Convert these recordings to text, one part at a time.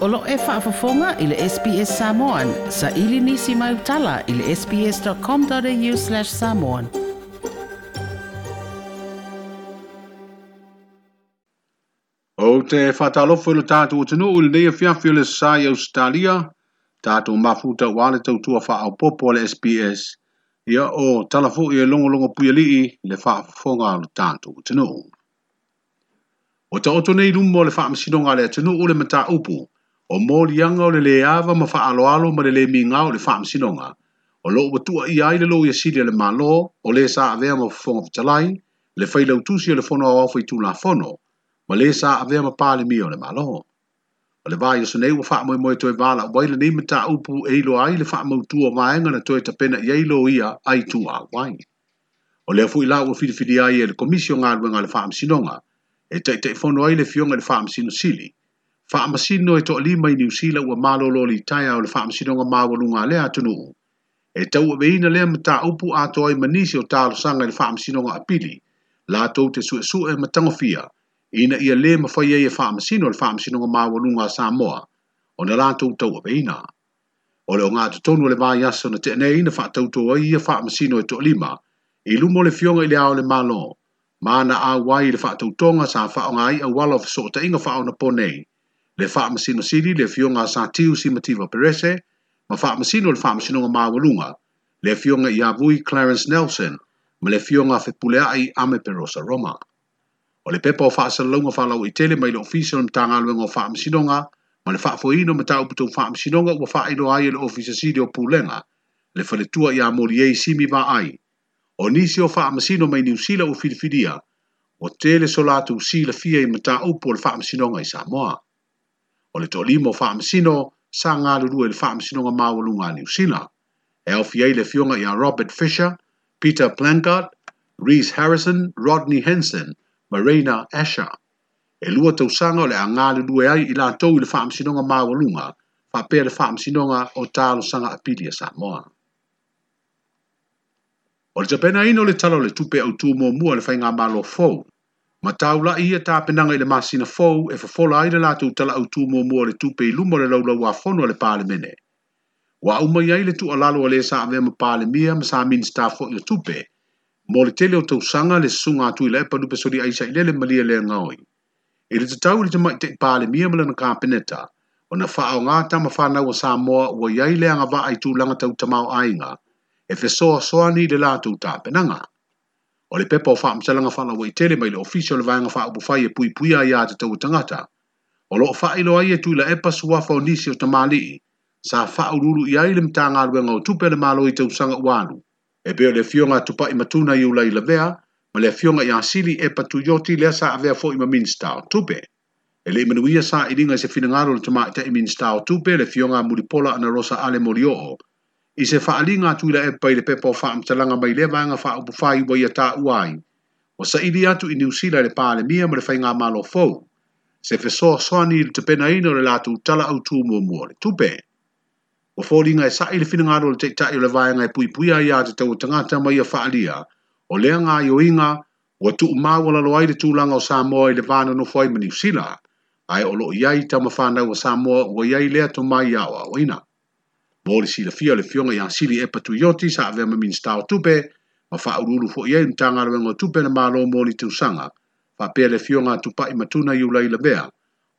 Olo e whaafafonga i le SBS Samoan. Sa ili nisi mai utala i le sbs.com.au slash samoan. O te whatalofo le tātou tunu uli nei a fiafi le i Australia, tātou mafuta wale tautua wha au popo SPS. SBS. Ia o talafo i e longolongo puia lii le whaafafonga le tātou tunu. O ta oto nei lumo le whaamasino le tunu ule mata upu, o mōlianga o le le awa ma alo ma le le minga o le whaamsinonga, o lo watua i ai le lo ia sile le malo o le sa avea ma fonga pichalai, le whailau tusi o le fono au au whai tūna fono, ma le sa avea ma pāle mi o le malo. O le vai yosu nei wa wha mo to toi wala wai le nei mta upu e ilo ai le wha mautua maenga na toi tapena i eilo ia ai tu a wai. O le afu i lau o whiriwhiri ai e le komisio ngā luenga le wha amsinonga, e tei tei fono ai le fionga le wha amsino sili, faamasino e toʻalima i niusila ua malolo litaia o le faamasinoga maualuga a lea atunuu e tauaveina lea mataupu atoa ai manisi o talosaga i le faamasinoga apili latou te suʻesuʻe ma tagofia ina ia lē mafai ai e faamasino o le faamasinoga maualuga a samoa ona latou tauaveina o le o gatotonu o le vaiaso na teʻanei na faatautou ai ia faamasino e toʻalima i luma o le fioga i le ao le malo ma na auai i le faatoutoga sa faaaogā ai auala o fesootaʻiga faaaona po nei le faamasino sili le fioga satiu simativa perese ma faamasino le faamasinoga maualuga le fioga iavui clarence nelson ma le fioga fepuleaʻi ame perosa roma o le pepa o faasalalauga faalau i tele mai le ofisi o le matagaluega o faamasinoga ma le faafoina ma tauputou faamasinoga ua faailoa ai e le ofisa sili o pulega le faletua iā moli ai simi vaai o nisi o faamasino mai niusila ua filifilia o tele so latou silafia i mataupu o le faamasinoga i samoa o le to'alima o fa'amasino sa galulue e i le fa'amasinoga maualuga a niusila e aofi ai le fioga iā robert fisher peter plankard rees harrison rodney henson Marina asha asher e lua tausaga o le agalulue ai i latou i le fa'amasinoga fa pe le nga o sanga apidia sa samoa o le tapenaina o le talo le tupe autū mua le faiga malo fou Ma tau la ia ta penanga i le masina fau e fafola ai le lato utala au tu mua mua le tupe i lumo le laula wa fono le pale mene. Wa umai ai le tu alalo le sa ave ma pale mia ma sa min stafo i le tupe. Mo le tele o tau sanga le sunga atu i le epa dupe sori aisa i lele malia le ngaoi. E le tatau le tamai te pale mia ma le na kapeneta. O na faa o ngata ma faa na wa sa mua wa iai le anga vaa i tu langa tau tamau ainga. E fesoa soani le lato ta penanga. penanga o le pepa o faamasalaga faalauaitele mai le ofisi e o le vaega faaupufai e puipuia ia a tatou tagata o loo faailo ai e tuila epa suafa o nisi o tamālii sa faaulūlu i ai le matagaluega o tupe le malo i tausaga ua alu e pei o le afioga tupaʻi matuna i ulai lavea ma le afioga iā sili epa tuioti lea sa avea foʻi ma minista o tupe e leʻi manuia sa iliga i se finagalo o le tamaʻitaʻi minista o tupe le afioga mulipola ana rosa ale molioo i se faaaliga atu i la epa i le pepa o faamatalaga mai le vaega faaupufaiua ia taʻua ai ua saʻili atu i niusila i le mia ma le faigā malo fou se fesoasoani i le tapenaina o le latou tala au tumuamua o le tupe O foliga e saʻi i le finagalo o le taʻitaʻi i le vaega e puipuia iā tatau o tagata ma ia faaalia o lea gaioiga ua tuumau o lalo ai le tulaga o samoa i le vanonofo ai ma niusila ai o lo iai tamafanau o samoa ua iai lea tomai aʻoaʻoina au Mo le si la fia le fionga ya sili e patu yoti sa ave ma min stao tupe, ma fa ururu fo ye un tanga le wengo tupe na malo mo li tusanga, fa pe le fionga tupa i matuna i ula i la bea,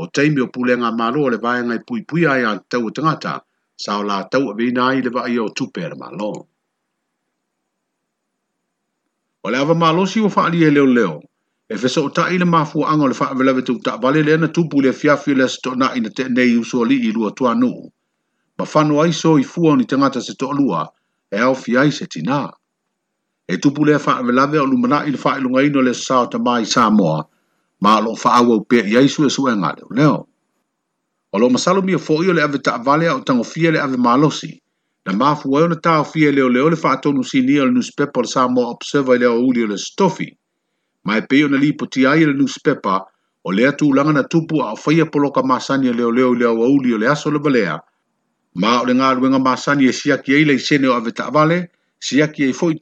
o teimi o pule nga malo le vaya ngai pui pui ai an tau tangata, sa o la tau a vina ai le vaya o tupe na malo. O le ava malo si wa fa ali e leo leo, e fesa o tae na mafu anga le fa avelave tu ta vale le na tupu le fiafi le stona ina te nei usuali i lua tua nuu. mafano ai so i fua ni tangata se toʻalua e aofi ai se tinā e tupu lea faavelave o lumanaʻi le faailogaina o le ta tamā i samoa ma e o loo faaauau pea i ai suʻesuʻega leoleo o loo masalomia foʻi o le ave taʻavale a o tagofia le ave malosi na mafu ai ona taofia e leoleo le faatonu sinia o le newspaper o le samoa observer i le uli o le stofi ma e pei ona lipoti ai le newspaper o lea tulaga na tupu a o faia poloka masani e leoleo i le auauli o le aso le valea ma o le ngā masani e sia ki eile i sene o ave ta'avale, sia ki e fo'i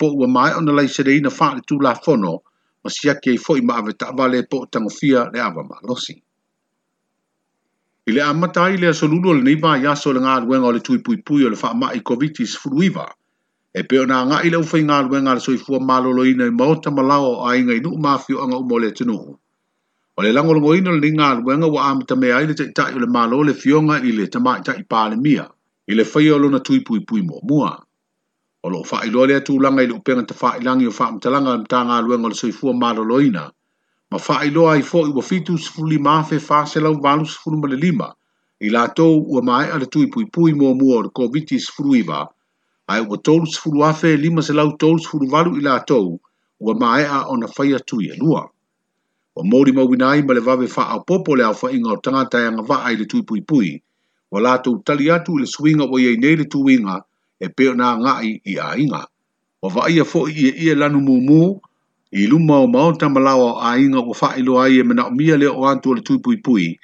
po ua mai ona lai sere ina wha le tū la fono, ma sia ki e fo'i ma ave ta'avale po o tangofia le awa ma losi. I le amata i le asolulu o le neiva i aso le ngā ruenga o le tui pui pui o le wha mai COVID-19 furuiva, e peo nā ngā i le ufei ngā ruenga le soifua malolo ina i maota malao a inga inu mafio anga umole tenuhu le lango lango ino li ngā luenga wa amita mea ile te itai le malo le fionga ile te mai tai pāle mia, ile whai o lona tui pui pui mō mua. O lo wha ilo lea tū langa le upenga te wha ilangi o wha amita langa am tā ngā luenga le soifua malo loina, ma wha ilo ai fo i wa fitu sifuli mafe fa se lau walu sifuli male lima, i la tou ua mai ale tui pui pui mō mua o le COVID-19 iwa, ai ua tōlu sifuli wafe lima se lau tōlu sifuli walu i la tou, ua mai a ona whai atu i anua wa mōri mawina ai ma le vawe wha a popo le au wha inga o tangata e anga wha ai le tui pui pui, wa lātou tali atu le suinga wa iei nei le tu inga e peo nā ngai i a inga. Wa wha ia fo i e e lanu mū mū, i luma o maonta malawa o a inga wa wha ilo ai e mena o mia le o antu le tui pui pui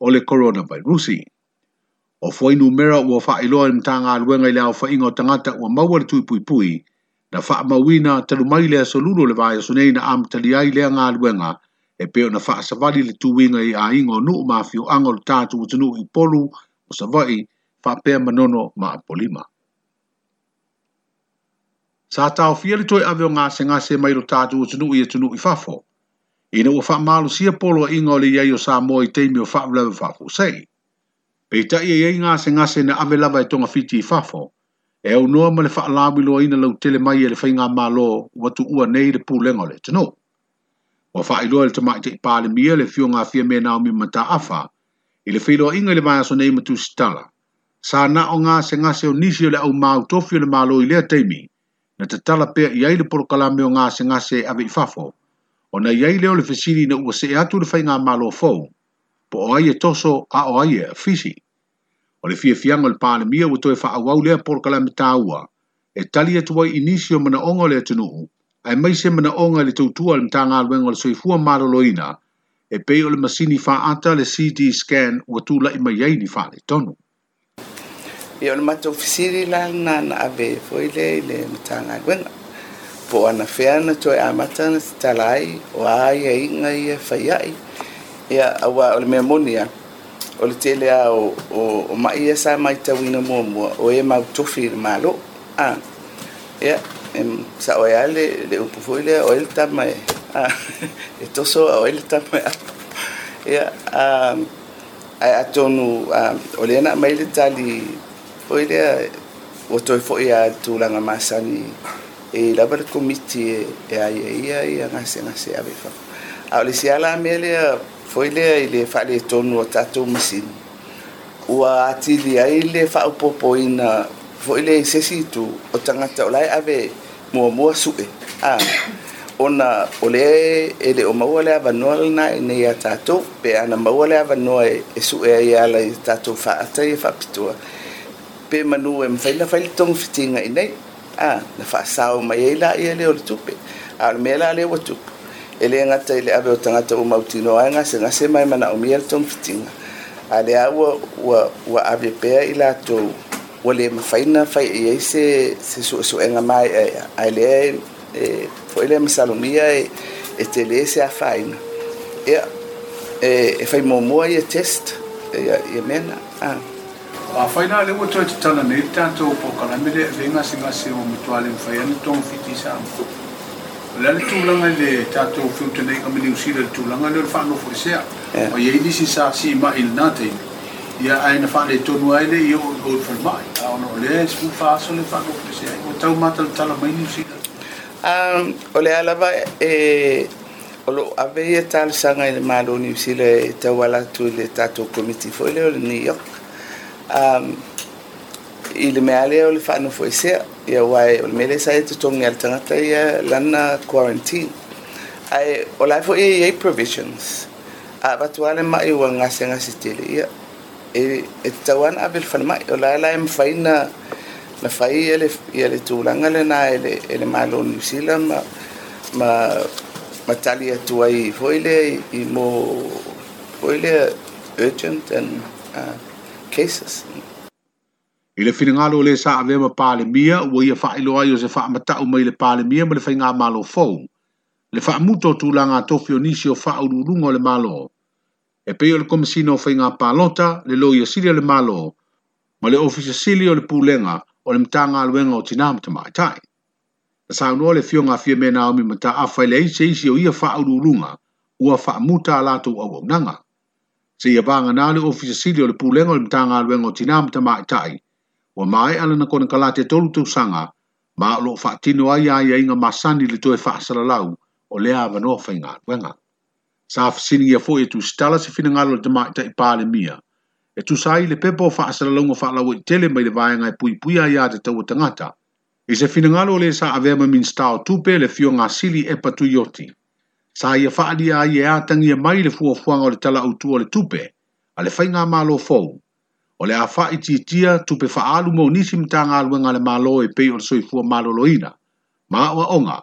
o le korona vai rusi. O fo inu mera ua wha ilo ai mtanga aluenga i le au wha inga o tangata wa maua le tui pui pui, na wha mawina talumai le asolulo le vaya sunei na amtali ai le anga aluenga, e pe ona faa savali le tuwinga i a ingo nuu maa fio anga o tātu utinu i polu o savai faa pea manono maa polima. Sa tau fia li toi awe o ngase ngase mai lo tātu utinu i atinu i fafo. Ina ua faa malu sia polo a ingo le iai o sa mo i teimi o faa vlewe faa fusei. Pe i tai iai ngase ngase na awe lava i tonga fiti i fafo. E au noa ma le faa lawi lo ina lau tele mai e le fai ngā malo watu ua nei le pūlenga le tinu wa fa ilo al tama te pale mia le fio nga fia me naomi mata afa i le filo inga le mai aso nei matu stala sa na o nga se nga se o nisi o le au mau tofi o le malo i lea teimi na te tala pe i aile poro kalame o nga se nga se ave i fafo o na i aile o le fesiri na ua se e atu le fai nga malo fau po o aie toso a o aie fisi o le fia fianga le pale mia wato e fa au au lea poro kalame taua e tali atuwa i nisi o mana ongo le atunuu ai mai se mana onga le tautua le mtanga alwe ngol soifua maro loina, e pei o le masini fa ata le CT scan wa tula i mai yei ni fa le tonu. I ona mata ofisiri la na na ave foile le mtanga alwe nga. Po ana fea na toi amata na sitalai o ai e inga i e faiai. Ia awa o le mea monia, o le tele a o, o, o mai e sa mai tawina mua o e mau tofi le malo. Ah. yeah. sa ojalje, upokoile, ojalje tam je, a, to so, ojalje tam ya, ia, a, a, a tonu, a, olena maile tali, oile, o toi fo ia tūlanga masani, e lava le komiti e, e ai e ia i a ngase ngase ave fa. A ole si ala mea lea, foi lea i le whale tonu o tatou masini. Ua atili ai le whaupopo ina, foi lea i o tanga o lai ave, muamua su'e a ona o le e le o maua le avanoa lana e nei a tatou pe ana maua le avanoa e su'e ai ala i tatou fa'atai e fa'apitua pe manu e mawhaina whaile tongu fitinga i nei a na fa'asao mai ei la ia le o le tupe a le mea la le ua tupu e le ngata i le ave o tangata o mautino ai ngase ngase mai mana o mia le tongu fitinga a le a ua ua ave pea i la tou ua eh, eh, eh, le mafaina e fai ai se se suʻesuʻega mai ae lea e foʻi lea masalomia e telē se afāina ia e e faimomoa ia test ia mea na afaina le ua toe tatala nei le tatou pokalame le le gasigasi o matuale mafai ana togafitisa o lea le tulaga i le tatou fiutanei kama niusila le tulaga leo le faanofo esea ma iai lisi sa simaʻi lenā taimi ia aina whanetonu ai nei i o o whanmai a ono o lea i sifun whaasa le whanopese ai o tau matalatala mai niusila um, o le alava e o ave ia talesaga i le malo niusila e tauala atu i le tatou komiti foʻi lea o le york um, i le mea lea o le faanofo esea ia uae o le sa e totogi a le tagata ia lana quarantine ae o lae foʻi provisions a ah, avatuā le maʻi ua gasigasi tele ia etawana abe le falemai o lae lae mafaina na fai ele ia le tulaga lenā ele ele malo new zealand ma ma ma tali atu ai foi lea i mo foi lea urgent and uh, cases i le finagalo o lē saavea ma palemia ua ia faailoa ai o se faamatau mai le palemia ma le faigā malofou le faamuta o tulaga atofi o nisi o faaululuga o le malo e pei o le komisina o whainga pālota le loi o siri le malo ma le ofisa sili o le pūlenga o le mtanga aluenga o tina mtama itai. Na saunua le fionga ngā fia mena o mi mata awhai le eise isi o ia whaururunga ua whaamuta a lātou au au nanga. Se ia vānga nā le ofisa sili o le pūlenga o le mtanga aluenga o tina mtama itai wa mai ala na kona kalate tolu tausanga ma o lo whaatino ai ai inga masani le toe whaasalalau o lea vanoa whainga aluenga. sa fasini ia foʻi e tusitala se finagalo o le tamaʻitaʻi palemia e tusa ai le pepa o faasalalauga faalaua i tele mai le vaega e puipui a iā te taua tangata. E se finagalo o lē sa avea ma minista o tupe le e patu yoti. sa ia faaalia ai e a tagia e mai le fuafuaga o le talaautua o le tupe a le faigā mālo fou o le a faaitiitia tupe faaalu mo nisi matagaluega a le mālo e pei o le soifua loina. ma aʻoaʻoga onga,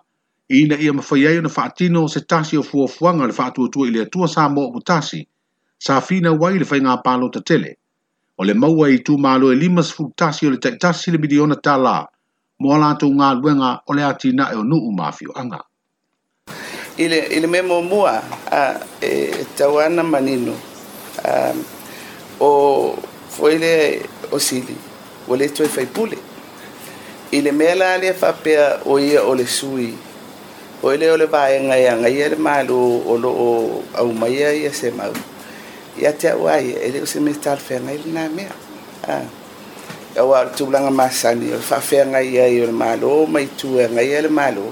ina ia mafai ai ona faatino se tasi o fuafuaga le faatuatua tu le atua sa mo mutasi tasi sa fina wai le faiga palo tatele o le maua i tumālo e lima sefulu tasi o le tasi le miliona tala mo a latou galuega o le atinaʻe o nuu mafioaga i le, ile mea muamua e tau ana manino o foi le o sili ua le toe faipule i le mea la lea faapea o ia ole sui o ele o le vaega ia agai ia le mālō o au aumaia ia se mau ia te aʻu ai e me se mea talafeagai ah. lenā mea aua o le tulaga masani o le faafeagai ai o le mālō ma itueagai ai le mālō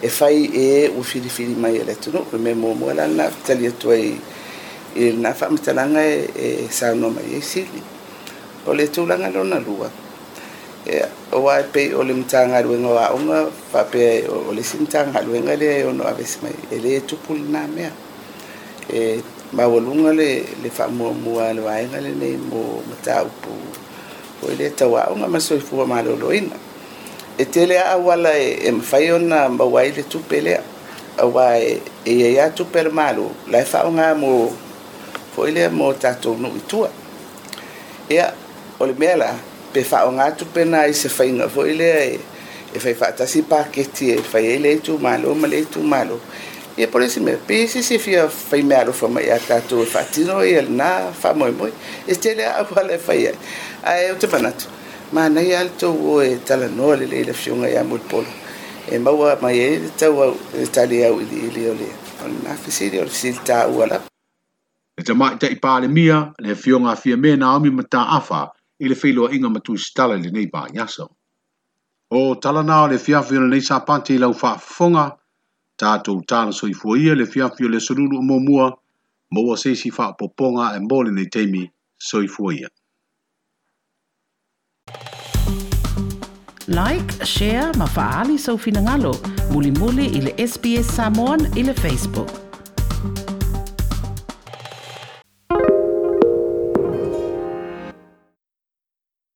e fai e ua filifili e e e mai e le atunuu le mea muamua la lanā fetali atu ai fa lenā faamatalaga e saunoa mai ai sili o le tulaga lona lua Eh, o ai pe o le mtanga lu nga wa nga fa pe o le simtanga lu nga le o no avesi mai ele tu pul na me e, e ma volunga le le fa mo mo le e wa nga le ne mo mata upu o ele ta wa nga ma so fu ma lo loina e tele a wala e e fa yo na ma wa ile tu pele a wa e e ya tu per malu la fa nga mo fo ile mo ta to no tu ya o le mela pe fa o nga tu na i se fa inga foi le e e fa fa ta si pa ke ti e fa ele e tu malo ma le tu malo e por isso me pe si si fia fa i malo fa mai ata tu fa ti no e el na fa mo mo este le a fa le fa ye a e te pana tu ma na al to o e tala no le le le fiunga ya mo polo e ma wa mai e ta wa ta le au di le le na fi si o si ta wa la e te mai te i pa le mia le fiunga fia me na o mi mata afa i le inga matu tuisitala i lenei yaso. o talana o le fiafi le lenei sapati i lau faafofoga tatou talosoifua ia le fiafi le sururu o muamua ma ua seisi poponga e mo lenei so soifua ia like share ma faaali soufinagalo muli i le SBS samon i le facebook